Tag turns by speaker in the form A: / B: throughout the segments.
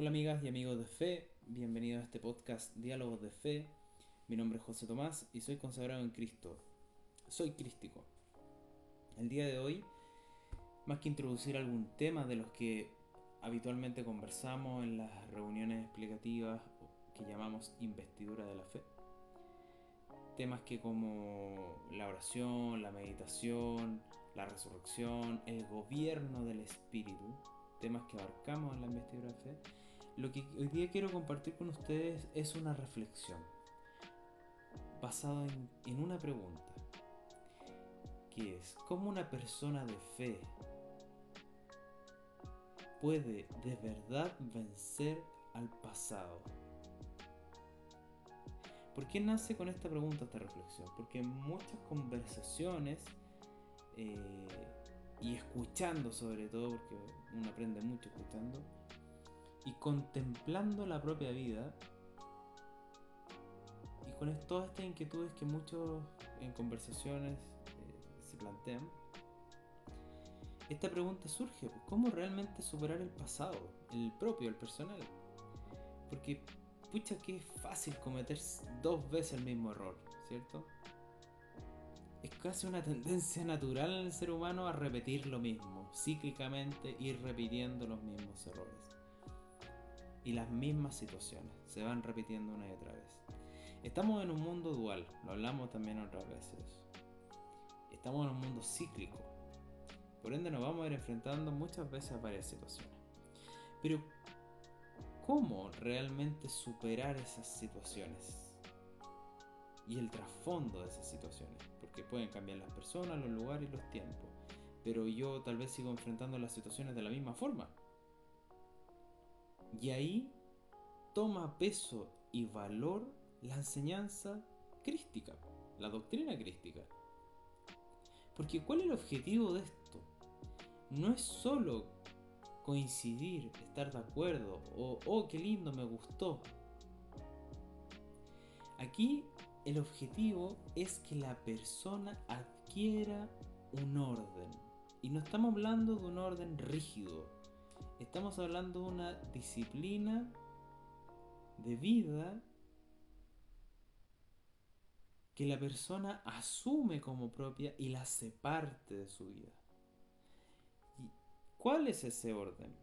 A: Hola amigas y amigos de fe, bienvenidos a este podcast Diálogos de Fe. Mi nombre es José Tomás y soy consagrado en Cristo. Soy crístico. El día de hoy, más que introducir algún tema de los que habitualmente conversamos en las reuniones explicativas que llamamos investidura de la fe, temas que como la oración, la meditación, la resurrección, el gobierno del espíritu, temas que abarcamos en la investidura de fe, lo que hoy día quiero compartir con ustedes es una reflexión basada en, una pregunta, que es, ¿cómo una persona de fe puede de verdad vencer al pasado? ¿Por qué nace con esta pregunta esta reflexión? Porque en muchas conversaciones eh, y escuchando sobre todo, porque uno aprende mucho escuchando, y contemplando la propia vida, y con todas estas inquietudes que muchos en conversaciones eh, se plantean, esta pregunta surge, ¿cómo realmente superar el pasado, el propio, el personal? Porque, pucha, que es fácil cometer dos veces el mismo error, ¿cierto? Es casi una tendencia natural en el ser humano a repetir lo mismo, cíclicamente ir repitiendo los mismos errores. Y las mismas situaciones se van repitiendo una y otra vez. Estamos en un mundo dual, lo hablamos también otras veces. Estamos en un mundo cíclico. Por ende nos vamos a ir enfrentando muchas veces a varias situaciones. Pero, ¿cómo realmente superar esas situaciones? y el trasfondo de esas situaciones, porque pueden cambiar las personas, los lugares y los tiempos, pero yo tal vez sigo enfrentando las situaciones de la misma forma. Y ahí toma peso y valor la enseñanza crística, la doctrina crística. Porque ¿cuál es el objetivo de esto? No es solo coincidir, estar de acuerdo, o oh, qué lindo, me gustó. Aquí el objetivo es que la persona adquiera un orden. Y no estamos hablando de un orden rígido. Estamos hablando de una disciplina de vida que la persona asume como propia y la hace parte de su vida. ¿Y cuál es ese orden?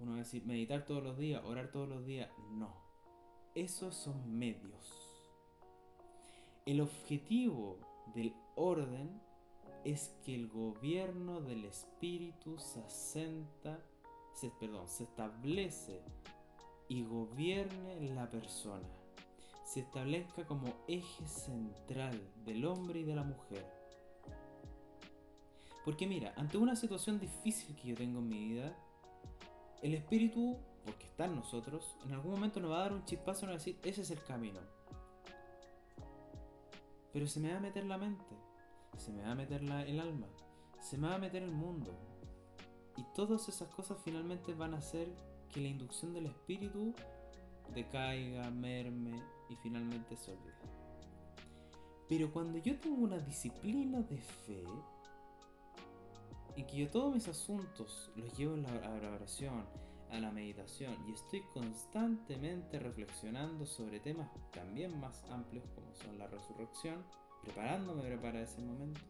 A: Uno va a decir, meditar todos los días, orar todos los días. No esos son medios. El objetivo del orden es que el gobierno del espíritu se asenta, se, perdón, se establece y gobierne la persona. Se establezca como eje central del hombre y de la mujer. Porque mira, ante una situación difícil que yo tengo en mi vida, el espíritu porque está en nosotros, en algún momento nos va a dar un chispazo y nos va a decir, ese es el camino. Pero se me va a meter la mente, se me va a meter el alma, se me va a meter el mundo. Y todas esas cosas finalmente van a hacer que la inducción del espíritu decaiga, merme y finalmente se olvide. Pero cuando yo tengo una disciplina de fe, y que yo todos mis asuntos los llevo a la oración, a la meditación y estoy constantemente reflexionando sobre temas también más amplios como son la resurrección, preparándome para ese momento,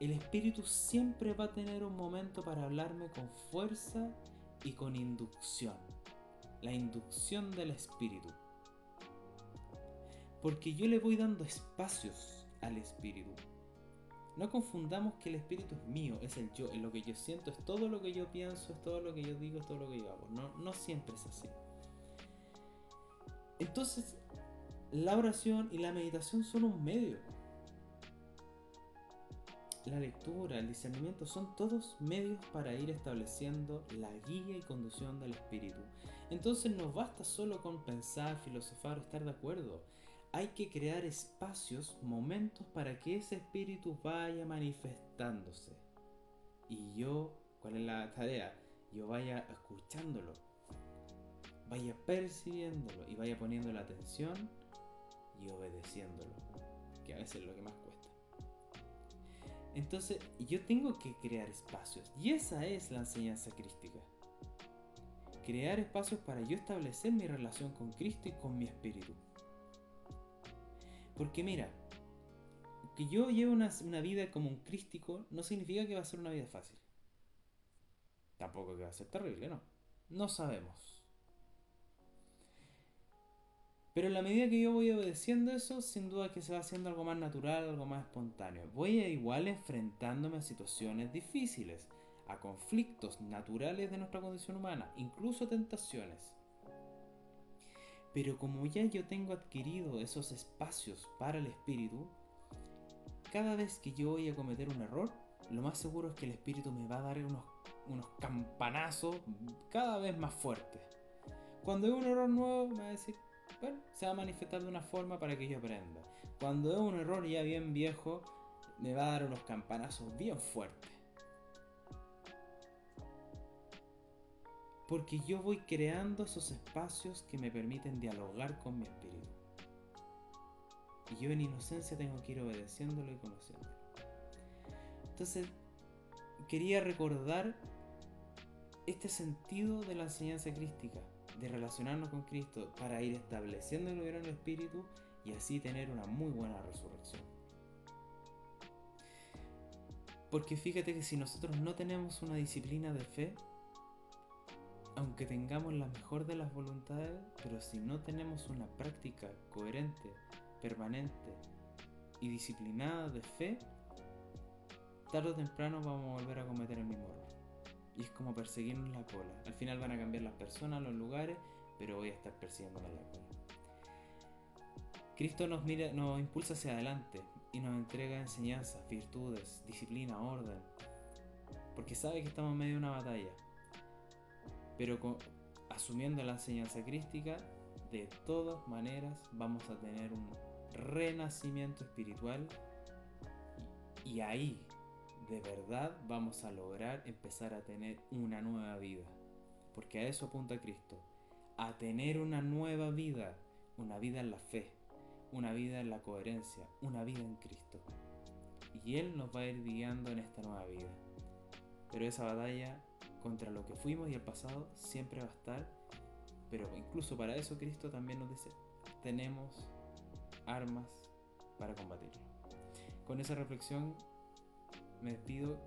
A: el espíritu siempre va a tener un momento para hablarme con fuerza y con inducción. La inducción del espíritu. Porque yo le voy dando espacios al espíritu. No confundamos que el espíritu es mío, es el yo, es lo que yo siento, es todo lo que yo pienso, es todo lo que yo digo, es todo lo que yo hago. No, no siempre es así. Entonces, la oración y la meditación son un medio. La lectura, el discernimiento son todos medios para ir estableciendo la guía y conducción del espíritu. Entonces no basta solo con pensar, filosofar o estar de acuerdo hay que crear espacios, momentos para que ese espíritu vaya manifestándose. Y yo, ¿cuál es la tarea? Yo vaya escuchándolo, vaya percibiéndolo y vaya poniendo la atención y obedeciéndolo, que a veces es lo que más cuesta. Entonces, yo tengo que crear espacios y esa es la enseñanza crística. crear espacios para yo establecer mi relación con Cristo y con mi espíritu. Porque mira, que yo lleve una, una vida como un crístico no significa que va a ser una vida fácil. Tampoco que va a ser terrible, no. No sabemos. Pero en la medida que yo voy obedeciendo eso, sin duda que se va haciendo algo más natural, algo más espontáneo. Voy a igual enfrentándome a situaciones difíciles, a conflictos naturales de nuestra condición humana, incluso tentaciones. Pero como ya yo tengo adquirido esos espacios para el espíritu, cada vez que yo voy a cometer un error, lo más seguro es que el espíritu me va a dar unos, unos campanazos cada vez más fuertes. Cuando hay un error nuevo, me va a decir, bueno, se va a manifestar de una forma para que yo aprenda. Cuando es un error ya bien viejo, me va a dar unos campanazos bien fuertes. Porque yo voy creando esos espacios que me permiten dialogar con mi espíritu. Y yo en inocencia tengo que ir obedeciéndolo y conociéndolo. Entonces, quería recordar este sentido de la enseñanza crística de relacionarnos con Cristo para ir estableciendo el del Espíritu y así tener una muy buena resurrección. Porque fíjate que si nosotros no tenemos una disciplina de fe, aunque tengamos la mejor de las voluntades, pero si no tenemos una práctica coherente, permanente y disciplinada de fe, tarde o temprano vamos a volver a cometer el mismo error. Y es como perseguirnos la cola. Al final van a cambiar las personas, los lugares, pero voy a estar persiguiéndome la cola. Cristo nos, mira, nos impulsa hacia adelante y nos entrega enseñanzas, virtudes, disciplina, orden. Porque sabe que estamos en medio de una batalla. Pero asumiendo la enseñanza crística, de todas maneras vamos a tener un renacimiento espiritual. Y ahí de verdad vamos a lograr empezar a tener una nueva vida. Porque a eso apunta Cristo. A tener una nueva vida. Una vida en la fe. Una vida en la coherencia. Una vida en Cristo. Y Él nos va a ir guiando en esta nueva vida. Pero esa batalla contra lo que fuimos y el pasado siempre va a estar. Pero incluso para eso Cristo también nos dice, tenemos armas para combatirlo. Con esa reflexión me despido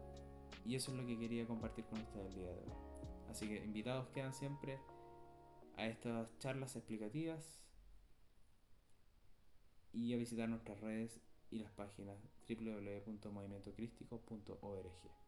A: y eso es lo que quería compartir con ustedes el día de hoy. Así que invitados quedan siempre a estas charlas explicativas y a visitar nuestras redes y las páginas www.movimientocrístico.org.